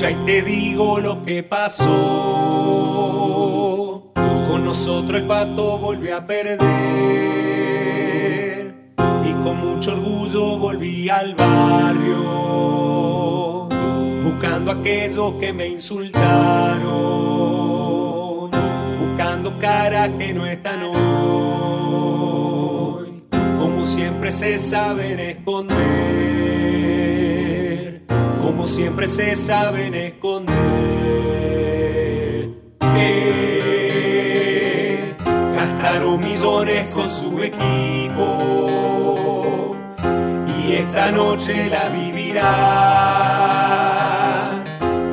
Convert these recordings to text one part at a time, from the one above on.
Y te digo lo que pasó. Con nosotros el pato volvió a perder. Y con mucho orgullo volví al barrio. Buscando aquellos que me insultaron. Buscando caras que no están hoy. Como siempre se saben esconder. Siempre se saben esconder. Eh, gastaron millones con su equipo y esta noche la vivirán.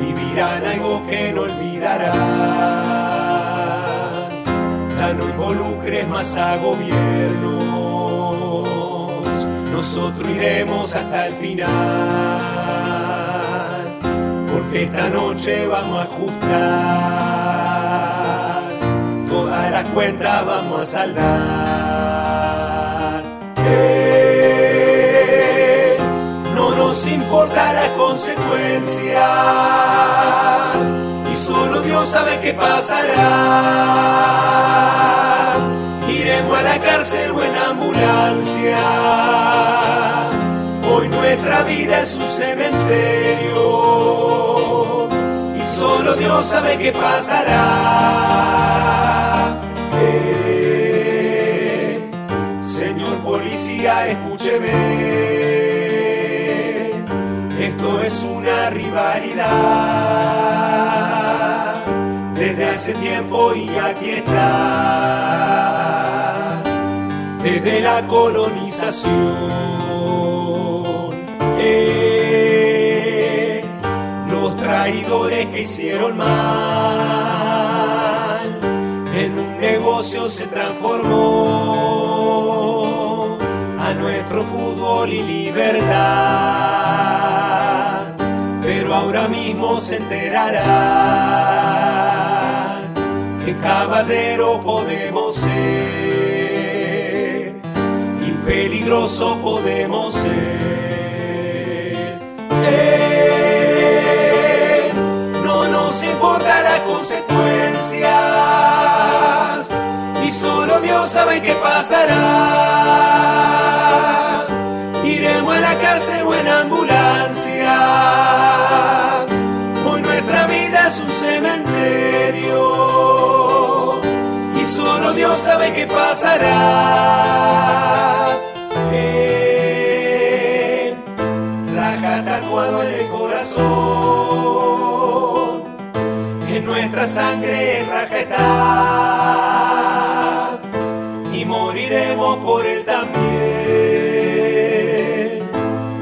Vivirán algo que no olvidarán. Ya no involucres más a gobiernos, nosotros iremos hasta el final esta noche vamos a ajustar, todas las cuentas vamos a saldar. Eh, no nos importa las consecuencias y solo Dios sabe qué pasará. Iremos a la cárcel o en ambulancia. Hoy nuestra vida es un cementerio solo Dios sabe qué pasará. Eh, señor policía, escúcheme. Esto es una rivalidad desde hace tiempo y aquí está. Desde la colonización. Traidores que hicieron mal en un negocio se transformó a nuestro fútbol y libertad. Pero ahora mismo se enterarán que caballero podemos ser y peligroso podemos ser. Consecuencias y solo Dios sabe qué pasará. Iremos a la cárcel o en ambulancia. Hoy nuestra vida es un cementerio y solo Dios sabe qué pasará. Eh, raja tatuado en el corazón, nuestra sangre raja está y moriremos por él también,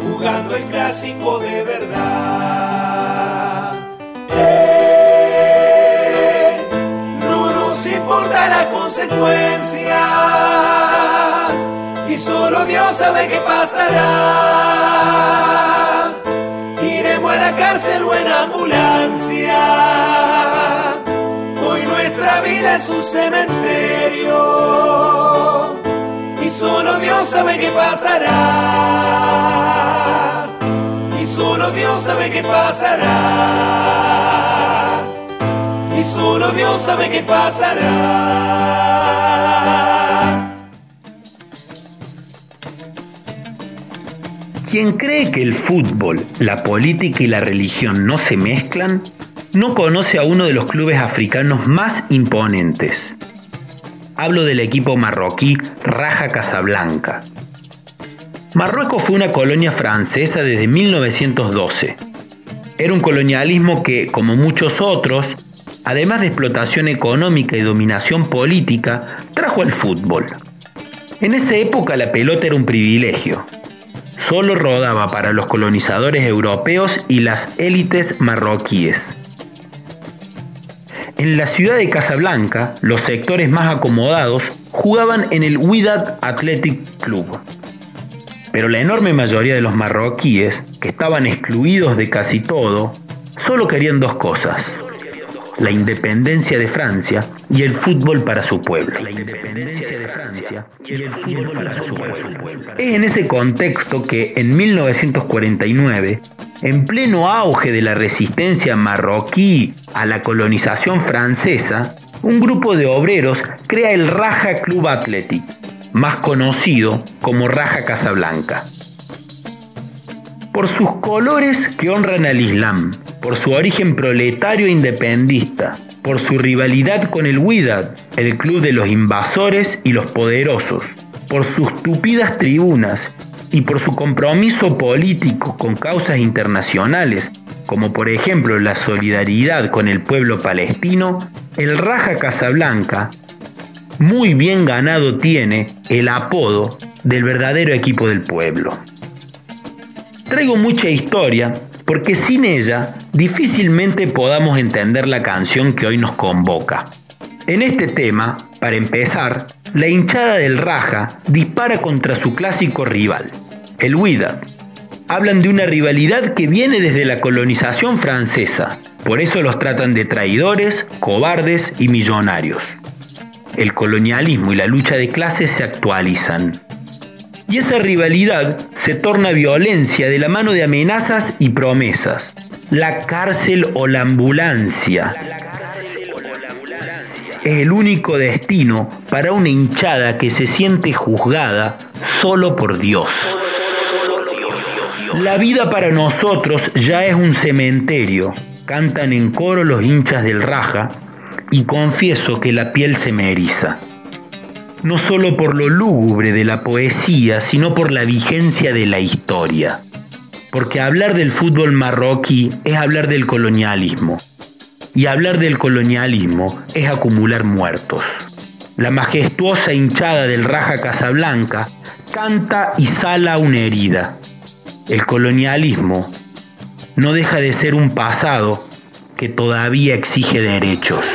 jugando el clásico de verdad. No nos importa las consecuencias y solo Dios sabe qué pasará. Iremos a la cárcel o en ambulancia. Es un cementerio y solo Dios sabe qué pasará. Y solo Dios sabe qué pasará. Y solo Dios sabe qué pasará. Quien cree que el fútbol, la política y la religión no se mezclan, no conoce a uno de los clubes africanos más imponentes. Hablo del equipo marroquí Raja Casablanca. Marruecos fue una colonia francesa desde 1912. Era un colonialismo que, como muchos otros, además de explotación económica y dominación política, trajo el fútbol. En esa época la pelota era un privilegio. Solo rodaba para los colonizadores europeos y las élites marroquíes. En la ciudad de Casablanca, los sectores más acomodados jugaban en el Wydad Athletic Club. Pero la enorme mayoría de los marroquíes, que estaban excluidos de casi todo, solo querían dos cosas. La independencia de Francia y el fútbol para su pueblo. La independencia de Francia y el fútbol para su pueblo. Es en ese contexto que en 1949 en pleno auge de la resistencia marroquí a la colonización francesa, un grupo de obreros crea el Raja Club Athletic, más conocido como Raja Casablanca. Por sus colores que honran al Islam, por su origen proletario e independista, por su rivalidad con el Wydad, el club de los invasores y los poderosos, por sus tupidas tribunas y por su compromiso político con causas internacionales, como por ejemplo la solidaridad con el pueblo palestino, el Raja Casablanca muy bien ganado tiene el apodo del verdadero equipo del pueblo. Traigo mucha historia porque sin ella difícilmente podamos entender la canción que hoy nos convoca. En este tema, para empezar, la hinchada del Raja dispara contra su clásico rival, el Wydad. Hablan de una rivalidad que viene desde la colonización francesa, por eso los tratan de traidores, cobardes y millonarios. El colonialismo y la lucha de clases se actualizan. Y esa rivalidad se torna violencia de la mano de amenazas y promesas. La cárcel o la ambulancia es el único destino para una hinchada que se siente juzgada solo por Dios. La vida para nosotros ya es un cementerio, cantan en coro los hinchas del Raja y confieso que la piel se me eriza. No solo por lo lúgubre de la poesía, sino por la vigencia de la historia. Porque hablar del fútbol marroquí es hablar del colonialismo y hablar del colonialismo es acumular muertos. La majestuosa hinchada del Raja Casablanca canta y sala una herida. El colonialismo no deja de ser un pasado que todavía exige derechos.